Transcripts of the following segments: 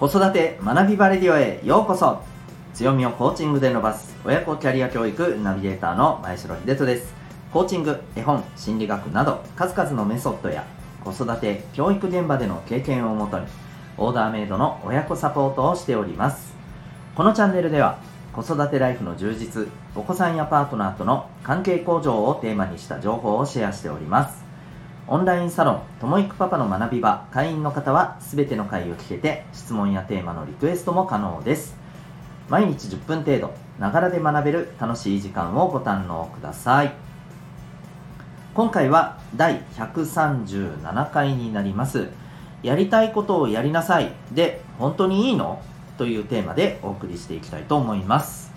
子育て学びバレディオへようこそ。強みをコーチングで伸ばす親子キャリア教育ナビゲーターの前城秀人です。コーチング絵本心理学など数々のメソッドや子育て教育現場での経験をもとにオーダーメイドの親子サポートをしております。このチャンネルでは子育てライフの充実お子さんやパートナーとの関係向上をテーマにした情報をシェアしております。オンラインサロンともいくパパの学び場会員の方は全ての回を聞けて質問やテーマのリクエストも可能です。毎日10分程度ながらで学べる楽しい時間をご堪能ください。今回は第137回になります。やりたいことをやりなさいで本当にいいの？というテーマでお送りしていきたいと思います、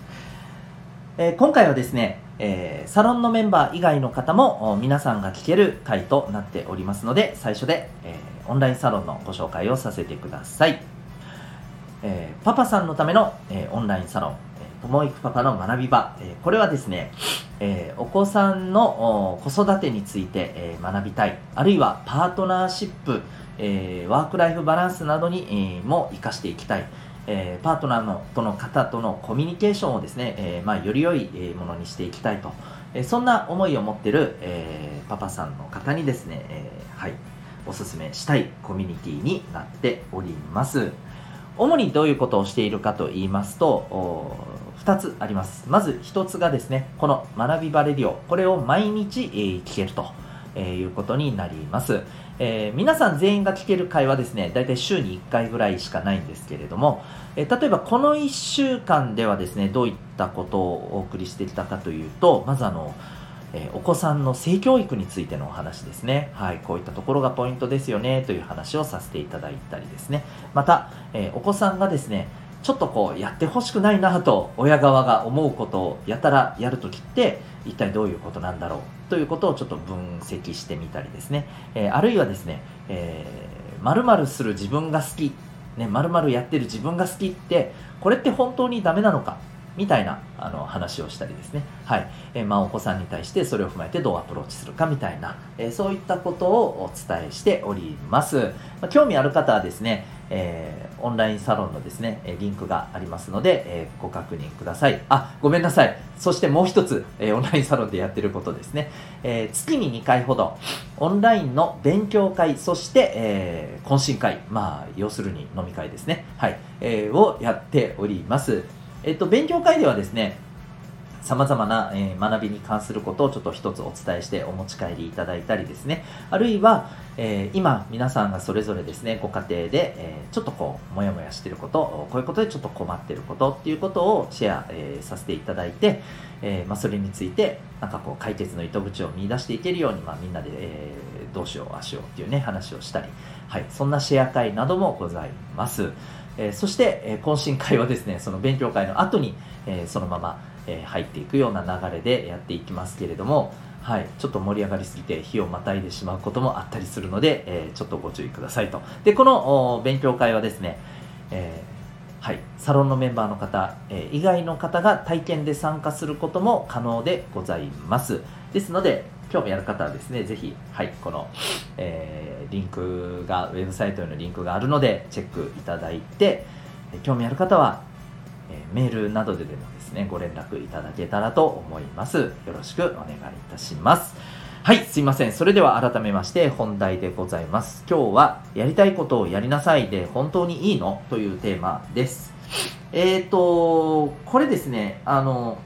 えー、今回はですねえー、サロンのメンバー以外の方も皆さんが聞ける回となっておりますので最初で、えー、オンラインサロンのご紹介をさせてください、えー、パパさんのための、えオンラインサロンともいくパパの学び場、えこれはですね、えお子さんの子育てについて、え学びたいあるいはパートナーシップ、えワークライフバランスなどに、えも生かしていきたいえー、パートナーのとの方とのコミュニケーションをですね、えー、まあ、より良いものにしていきたいと、えー、そんな思いを持ってる、えパパさんの方にですね、えはい、おすすめしたいコミュニティになっております。主にどういうことをしているかと言いますと、2つあります。まず1つがですね、この学びバレディオ、これを毎日、え聞けると。えー、いうことになります。えー、皆さん全員が聞ける会はですね、だいたい週に1回ぐらいしかないんですけれども、えー、例えばこの1週間ではですね、どういったことをお送りしてきたかというと、まずあの、えお子さんの性教育についてのお話ですね。はい、こういったところがポイントですよね、という話をさせていただいたりですね。また、えお子さんがですね、ちょっとこうやってほしくないなと親側が思うことをやたらやるときって一体どういうことなんだろうということをちょっと分析してみたりですね、えー、あるいはですね、えー、〇〇する自分が好き、ね、〇〇やってる自分が好きってこれって本当にダメなのか？みたいなあの話をしたりですね。はい。えー、まあ、お子さんに対してそれを踏まえてどうアプローチするかみたいな、えー、そういったことをお伝えしております。まあ、興味ある方はですね、えー、オンラインサロンのですね、リンクがありますので、え、ご確認ください。あ、ごめんなさい。そしてもう一つ、え、オンラインサロンでやってることですね。え月に2回ほど、オンラインの勉強会、そして、え懇親会、まあ、要するに飲み会ですね。はい。えをやっております。えっと、勉強会ではですね、様々な、え、学びに関することをちょっと一つお伝えしてお持ち帰りいただいたりですね、あるいは、えー、今皆さんがそれぞれですね、ご家庭で、えー、ちょっとこう、もやもやしてること、こういうことでちょっと困ってることっていうことをシェア、えさせていただいて、えまあ、それについて、なんかこう、解決の糸口を見出していけるように、まあ、みんなで、えどうしよう、ああしようっていうね、話をしたり、はい、そんなシェア会などもございます。えそして、え懇親会はですね、その勉強会の後に、えそのまま、え入っていくような流れでやっていきますけれども、はい、ちょっと盛り上がりすぎて日をまたいでしまうこともあったりするので、え、ちょっとご注意くださいと。で、この勉強会はですね、えー、はい、サロンのメンバーの方、え、以外の方が体験で参加することも可能でございます。ですので、興味ある方はですね、ぜひ、はい、この、えー、リンクが、ウェブサイトへのリンクがあるので、チェックいただいて、興味ある方は、えー、メールなどででもですね、ご連絡いただけたらと思います。よろしくお願いいたします。はい、すいません。それでは改めまして本題でございます。今日は、やりたいことをやりなさいで本当にいいの？というテーマです。えっ、ー、と、これですね、あの、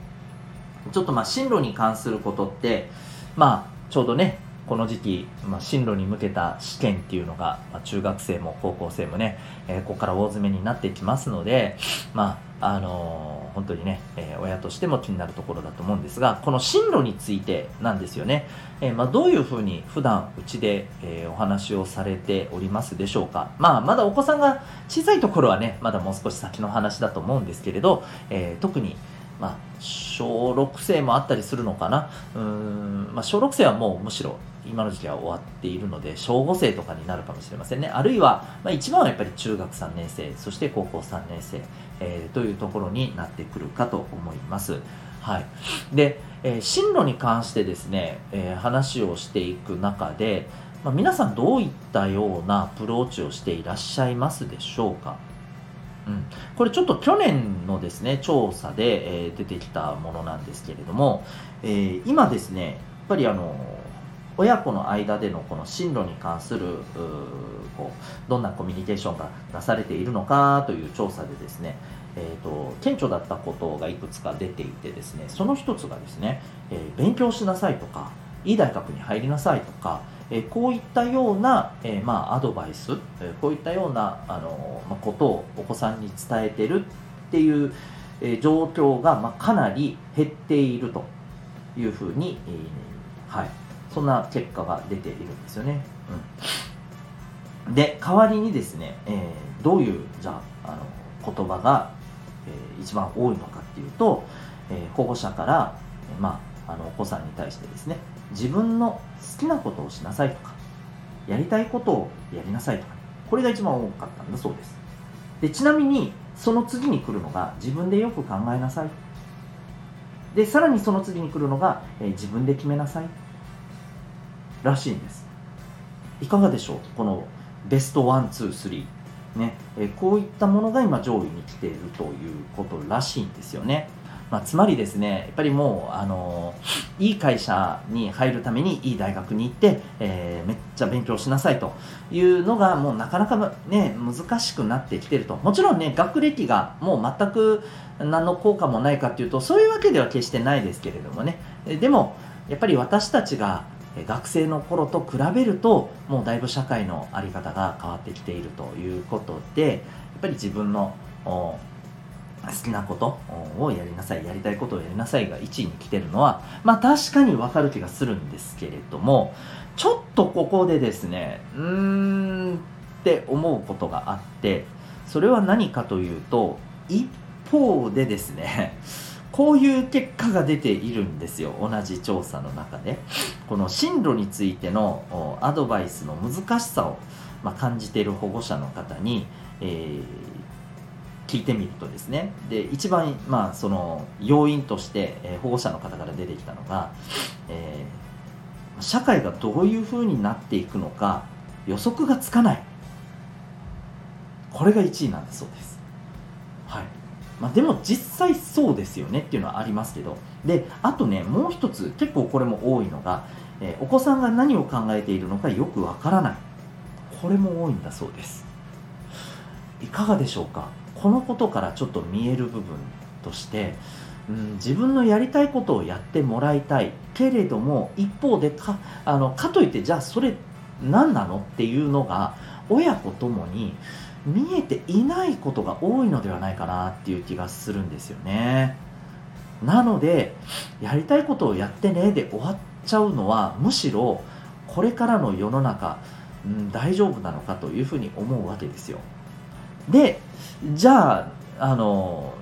ちょっとまあ進路に関することって、まあ、ちょうどね、この時期、まあ、進路に向けた試験っていうのが、まあ、中学生も高校生もね、えー、ここから大詰めになってきますので、まあ、あのー、本当にね、えー、親としても気になるところだと思うんですが、この進路についてなんですよね。えまあ、どういうふうに普段うちで、えお話をされておりますでしょうか。まあ、まだお子さんが小さいところはね、まだもう少し先の話だと思うんですけれど、え特にまあ、小6生もあったりするのかな？うん、まあ、小6生はもうむしろ今の時期は終わっているので、小5生とかになるかもしれませんね。あるいは、まあ、一番はやっぱり中学3年生、そして高校3年生、えー、というところになってくるかと思います。はい。で、えー、進路に関してですね、えー、話をしていく中で、まあ、皆さんどういったようなアプローチをしていらっしゃいますでしょうか？うん、これちょっと去年のですね調査で、えー、出てきたものなんですけれども、えー、今ですねやっぱりあの親子の間でのこの進路に関するこうどんなコミュニケーションがなされているのかという調査でですね、えーと、顕著だったことがいくつか出ていてですねその一つがですね、えー、勉強しなさいとかいい大学に入りなさいとか、え、こういったような、え、まあ、アドバイス、えこういったようなあの、まあ、ことをお子さんに伝えてるっていう、え状況が、まあ、かなり減っているというふうに、えはい、そんな結果が出ているんですよね。うん、で代わりにですね、えどういうじゃあの言葉がえー、一番多いのかっていうと、え、保護者から、まあ、あのお子さんに対してですね自分の好きなことをしなさいとかやりたいことをやりなさいとかこれが一番多かったんだそうです。でちなみにその次に来るのが自分でよく考えなさい。でさらにその次に来るのが、えー、自分で決めなさい。らしいんです。いかがでしょう？この best one two three ね、えこういったものが今上位に来ているということらしいんですよね。まあ、つまりですね、やっぱりもう、あのいい会社に入るためにいい大学に行って、えー、めっちゃ勉強しなさいというのが、もうなかなかね、難しくなってきてると。もちろんね、学歴がもう全く何の効果もないかっていうと、そういうわけでは決してないですけれどもね。でも、やっぱり私たちが学生の頃と比べるともうだいぶ社会の在り方が変わってきているということでやっぱり自分の好きなことをやりなさいやりたいことをやりなさいが1位に来てるのはまあ確かにわかる気がするんですけれどもちょっとここでですねうーんって思うことがあってそれは何かというと一方でですね こういう結果が出ているんですよ同じ調査の中で。この進路についてのアドバイスの難しさを、ま感じている保護者の方に、えー、聞いてみるとですね。で一番、まあ、その要因として、えー、保護者の方から出てきたのが、えー、社会がどういうふうになっていくのか予測がつかない。これが1位なんだそうです。はい。まあ、でも実際そうですよねっていうのはありますけど。であとねもう一つ結構これも多いのが、えー、お子さんが何を考えているのかよくわからない。これも多いんだそうです。いかがでしょうか？このことからちょっと見える部分としてうん、自分のやりたいことをやってもらいたいけれども一方でかあのかといってじゃあそれ何なのっていうのが親子ともに見えていないことが多いのではないかなっていう気がするんですよね。なのでやりたいことをやってねで終わっちゃうのはむしろこれからの世の中、うん、大丈夫なのかというふうに思うわけですよ。でじゃああの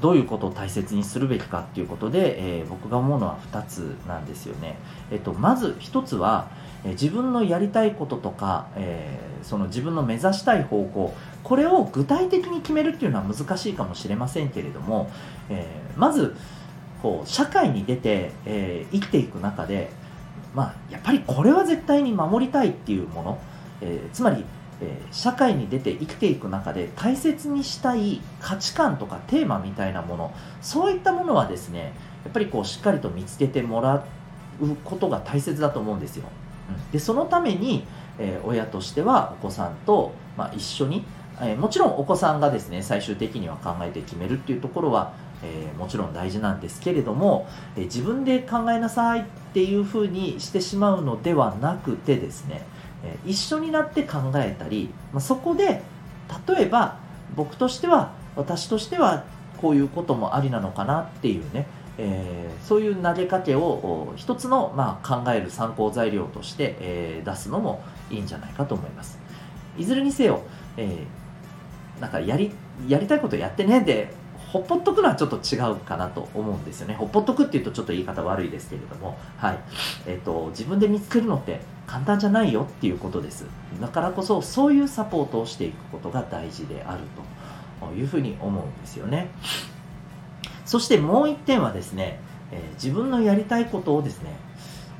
どういうことを大切にするべきかっていうことで、えー、僕が思うのは2つなんですよね。えっと、まず1つは、え自分のやりたいこととか、えー、その自分の目指したい方向これを具体的に決めるっていうのは難しいかもしれませんけれども、えー、まずこう社会に出て、え、生きていく中で、まあ、やっぱりこれは絶対に守りたいっていうもの、えつまり、え社会に出て生きていく中で大切にしたい価値観とかテーマみたいなものそういったものはですねやっぱりこうしっかりと見つけてもらうことが大切だと思うんですよ。でそのために、えー、親としてはお子さんと、まあ、一緒に、えー、もちろんお子さんがですね最終的には考えて決めるっていうところは、えー、もちろん大事なんですけれども、え自分で考えなさいっていうふうにしてしまうのではなくてですね、え一緒になって考えたり、まあ、そこで例えば僕としては私としてはこういうこともありなのかなっていうねえー、そういう投げかけを一つの、まあ、考える参考材料として、えー、出すのもいいんじゃないかと思います。いずれにせよ、えー、なんかやりやりたいことやってねでほっぽっとくのはちょっと違うかなと思うんですよね。ほっぽっとくっていうとちょっと言い方悪いですけれども、はい。えーと、自分で見つけるのって簡単じゃないよっていうことです。だからこそそういうサポートをしていくことが大事であるというふうに思うんですよね。そしてもう一点はですね、えー、自分のやりたいことをですね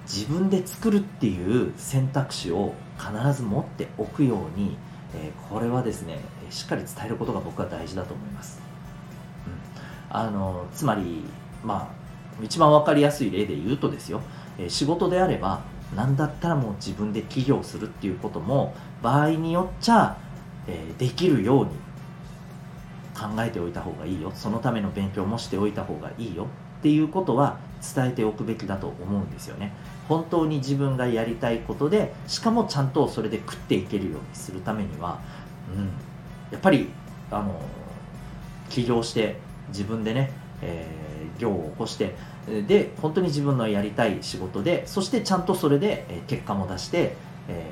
自分で作るっていう選択肢を必ず持っておくように、えー、これはですね、しっかり伝えることが僕は大事だと思います、うん、あのつまりまあ一番分かりやすい例で言うとですよ、え仕事であれば何だったらもう自分で起業するっていうことも場合によっちゃ、えできるように考えておいた方がいいよ。そのための勉強もしておいた方がいいよ。っていうことは伝えておくべきだと思うんですよね。本当に自分がやりたいことでしかもちゃんとそれで食っていけるようにするためには、うん、やっぱりあの起業して自分でね、えー、業を起こしてで本当に自分のやりたい仕事でそしてちゃんとそれで結果も出して、え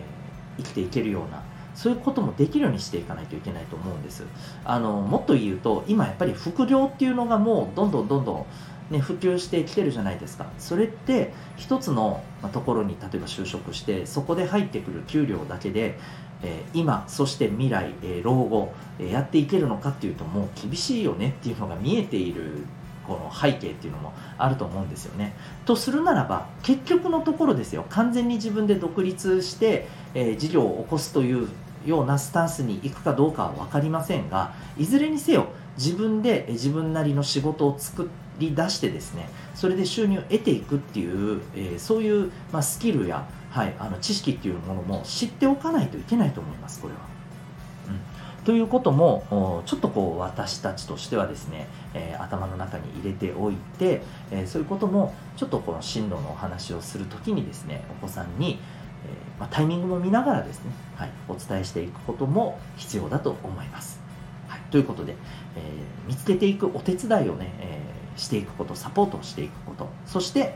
ー、生きていけるようなそういうこともできるようにしていかないといけないと思うんです。あのもっと言うと今やっぱり副業っていうのがもうどんどんどんどんね、普及してきてるじゃないですか。それって一つのところに例えば就職してそこで入ってくる給料だけで、えー、今そして未来、えー、老後、えー、やっていけるのかっていうともう厳しいよねっていうのが見えているこの背景っていうのもあると思うんですよね。とするならば結局のところですよ完全に自分で独立して、え事業を起こすというようなスタンスに行くかどうかは分かりませんがいずれにせよ自分で自分なりの仕事を作り出してですねそれで収入を得ていくっていう、えー、そういう、まあ、スキルや、はい、あの知識っていうものも知っておかないといけないと思いますこれは。ということもちょっとこう私たちとしてはですね、えー、頭の中に入れておいて、えー、そういうこともちょっとこの進路のお話をするときにですねお子さんに、えまあ、タイミングも見ながらですね、はい、お伝えしていくことも必要だと思います。はい、ということで、え、見つけていくお手伝いをね、え、していくことサポートしていくことそして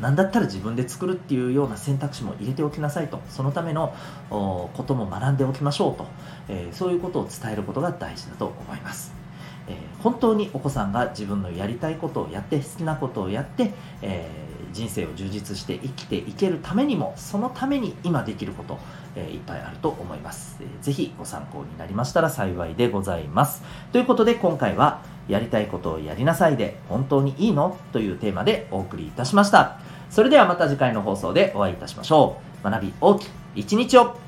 何だったら自分で作るっていうような選択肢も入れておきなさいと。そのためのことも学んでおきましょうと、えー、そういうことを伝えることが大事だと思います、えー、本当にお子さんが自分のやりたいことをやって好きなことをやって、えー、人生を充実して生きていけるためにもそのために今できることえいっぱいあると思います、えー。ぜひご参考になりましたら幸いでございます。ということで今回はやりたいことをやりなさいで本当にいいの？というテーマでお送りいたしました。それではまた次回の放送でお会いいたしましょう。学び大きい一日を